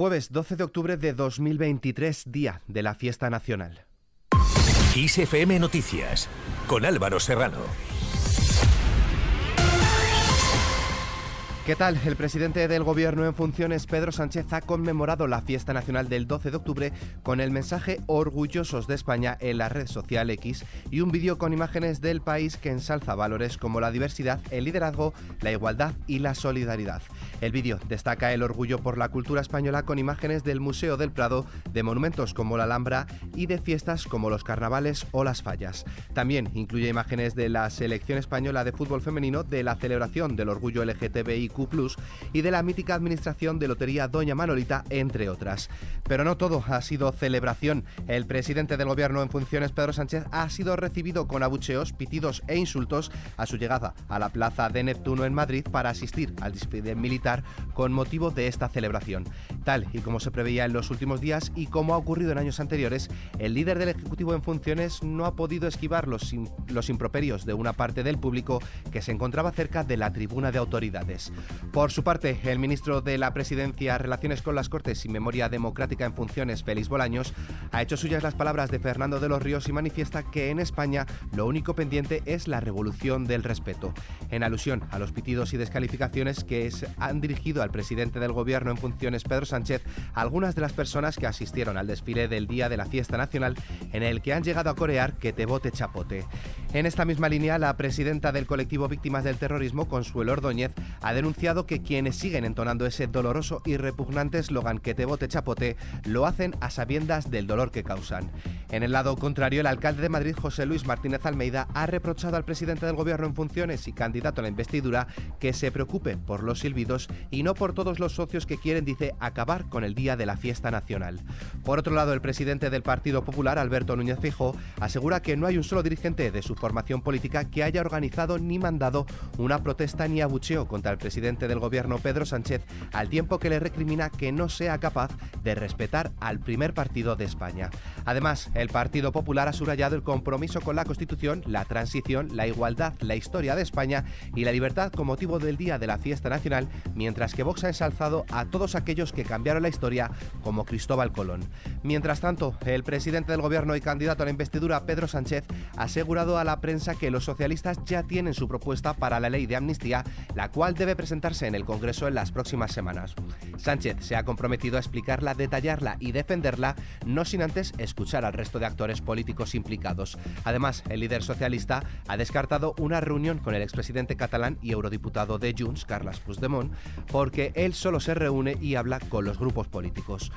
Jueves 12 de octubre de 2023, día de la fiesta nacional. ISFM Noticias, con Álvaro Serrano. ¿Qué tal? El presidente del Gobierno en funciones, Pedro Sánchez, ha conmemorado la fiesta nacional del 12 de octubre con el mensaje Orgullosos de España en la red social X y un vídeo con imágenes del país que ensalza valores como la diversidad, el liderazgo, la igualdad y la solidaridad. El vídeo destaca el orgullo por la cultura española con imágenes del Museo del Prado, de monumentos como la Alhambra y de fiestas como los carnavales o las fallas. También incluye imágenes de la selección española de fútbol femenino, de la celebración del orgullo LGTBIQ y de la mítica administración de Lotería Doña Manolita, entre otras. Pero no todo ha sido celebración. El presidente del gobierno en funciones, Pedro Sánchez, ha sido recibido con abucheos, pitidos e insultos a su llegada a la plaza de Neptuno en Madrid para asistir al desfile militar con motivo de esta celebración. Tal y como se preveía en los últimos días y como ha ocurrido en años anteriores, el líder del Ejecutivo en funciones no ha podido esquivar los, los improperios de una parte del público que se encontraba cerca de la tribuna de autoridades. Por su parte, el ministro de la Presidencia, Relaciones con las Cortes y Memoria Democrática en Funciones, Félix Bolaños, ha hecho suyas las palabras de Fernando de los Ríos y manifiesta que en España lo único pendiente es la revolución del respeto. En alusión a los pitidos y descalificaciones que han dirigido al presidente del Gobierno en funciones, Pedro Sánchez, algunas de las personas que asistieron al desfile del día de la fiesta nacional en el que han llegado a corear que te vote chapote. En esta misma línea, la presidenta del colectivo Víctimas del Terrorismo, Consuelo Ordóñez, ha denunciado que quienes siguen entonando ese doloroso y repugnante eslogan que te bote chapote lo hacen a sabiendas del dolor que causan. En el lado contrario, el alcalde de Madrid, José Luis Martínez Almeida, ha reprochado al presidente del gobierno en funciones y candidato a la investidura que se preocupe por los silbidos y no por todos los socios que quieren, dice, acabar con el día de la fiesta nacional. Por otro lado, el presidente del Partido Popular, Alberto Núñez Fijo, asegura que no hay un solo dirigente de su formación política que haya organizado ni mandado una protesta ni abucheo contra el presidente del gobierno Pedro Sánchez al tiempo que le recrimina que no sea capaz de respetar al primer partido de España. Además, el Partido Popular ha subrayado el compromiso con la Constitución, la transición, la igualdad, la historia de España y la libertad con motivo del Día de la Fiesta Nacional, mientras que Vox ha ensalzado a todos aquellos que cambiaron la historia como Cristóbal Colón. Mientras tanto, el presidente del gobierno y candidato a la investidura, Pedro Sánchez, ha asegurado a la prensa que los socialistas ya tienen su propuesta para la ley de amnistía, la cual debe presentar en el Congreso en las próximas semanas. Sánchez se ha comprometido a explicarla, detallarla y defenderla, no sin antes escuchar al resto de actores políticos implicados. Además, el líder socialista ha descartado una reunión con el expresidente catalán y eurodiputado de Junts, Carles Puigdemont, porque él solo se reúne y habla con los grupos políticos.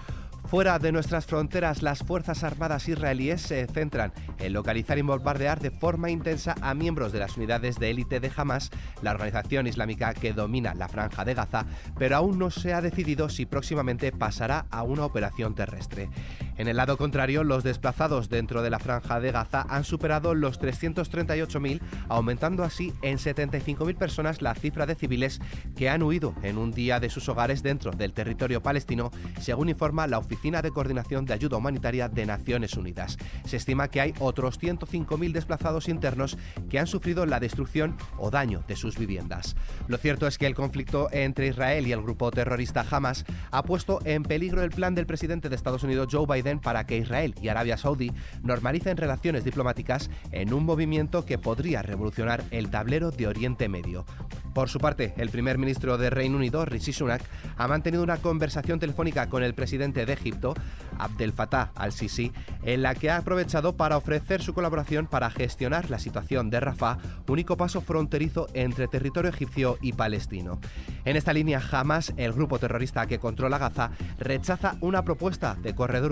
Fuera de nuestras fronteras, las Fuerzas Armadas israelíes se centran en localizar y bombardear de forma intensa a miembros de las unidades de élite de Hamas, la organización islámica que domina la franja de Gaza, pero aún no se ha decidido si próximamente pasará a una operación terrestre. En el lado contrario, los desplazados dentro de la franja de Gaza han superado los 338.000, aumentando así en 75.000 personas la cifra de civiles que han huido en un día de sus hogares dentro del territorio palestino, según informa la Oficina de Coordinación de Ayuda Humanitaria de Naciones Unidas. Se estima que hay otros 105.000 desplazados internos que han sufrido la destrucción o daño de sus viviendas. Lo cierto es que el conflicto entre Israel y el grupo terrorista Hamas ha puesto en peligro el plan del presidente de Estados Unidos Joe Biden para que Israel y Arabia Saudí normalicen relaciones diplomáticas en un movimiento que podría revolucionar el tablero de Oriente Medio. Por su parte, el primer ministro de Reino Unido, Rishi Sunak, ha mantenido una conversación telefónica con el presidente de Egipto, Abdel Fattah al-Sisi, en la que ha aprovechado para ofrecer su colaboración para gestionar la situación de Rafah, único paso fronterizo entre territorio egipcio y palestino. En esta línea, jamás el grupo terrorista que controla Gaza rechaza una propuesta de corredor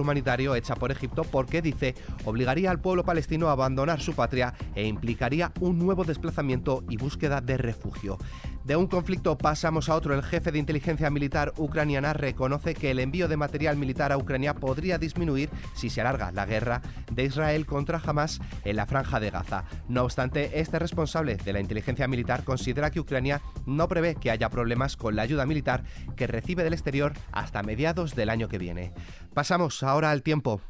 hecha por Egipto porque dice obligaría al pueblo palestino a abandonar su patria e implicaría un nuevo desplazamiento y búsqueda de refugio. De un conflicto pasamos a otro. El jefe de inteligencia militar ucraniana reconoce que el envío de material militar a Ucrania podría disminuir si se alarga la guerra de Israel contra Hamas en la franja de Gaza. No obstante, este responsable de la inteligencia militar considera que Ucrania no prevé que haya problemas con la ayuda militar que recibe del exterior hasta mediados del año que viene. Pasamos ahora al tiempo.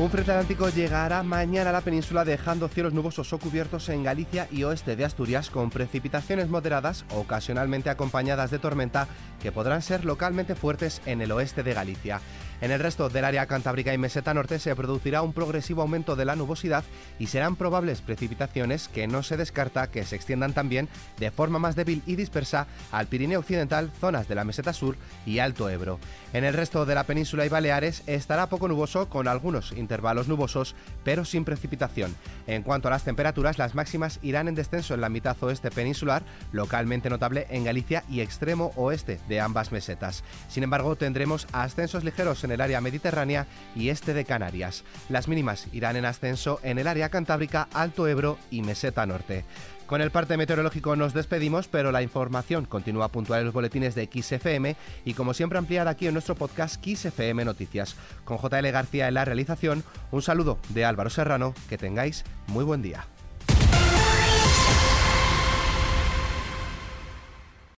Un frente atlántico llegará mañana a la península dejando cielos nubosos o cubiertos en Galicia y oeste de Asturias con precipitaciones moderadas, ocasionalmente acompañadas de tormenta, que podrán ser localmente fuertes en el oeste de Galicia. En el resto del área cantábrica y meseta norte se producirá un progresivo aumento de la nubosidad y serán probables precipitaciones que no se descarta que se extiendan también de forma más débil y dispersa al Pirineo Occidental, zonas de la meseta sur y Alto Ebro. En el resto de la península y Baleares estará poco nuboso con algunos intervalos nubosos, pero sin precipitación. En cuanto a las temperaturas, las máximas irán en descenso en la mitad oeste peninsular, localmente notable en Galicia y extremo oeste de ambas mesetas. Sin embargo, tendremos ascensos ligeros en en el área mediterránea y este de Canarias. Las mínimas irán en ascenso en el área cantábrica, Alto Ebro y Meseta Norte. Con el parte meteorológico nos despedimos, pero la información continúa puntual en los boletines de XFM y como siempre ampliar aquí en nuestro podcast XFM Noticias. Con JL García en la realización, un saludo de Álvaro Serrano, que tengáis muy buen día.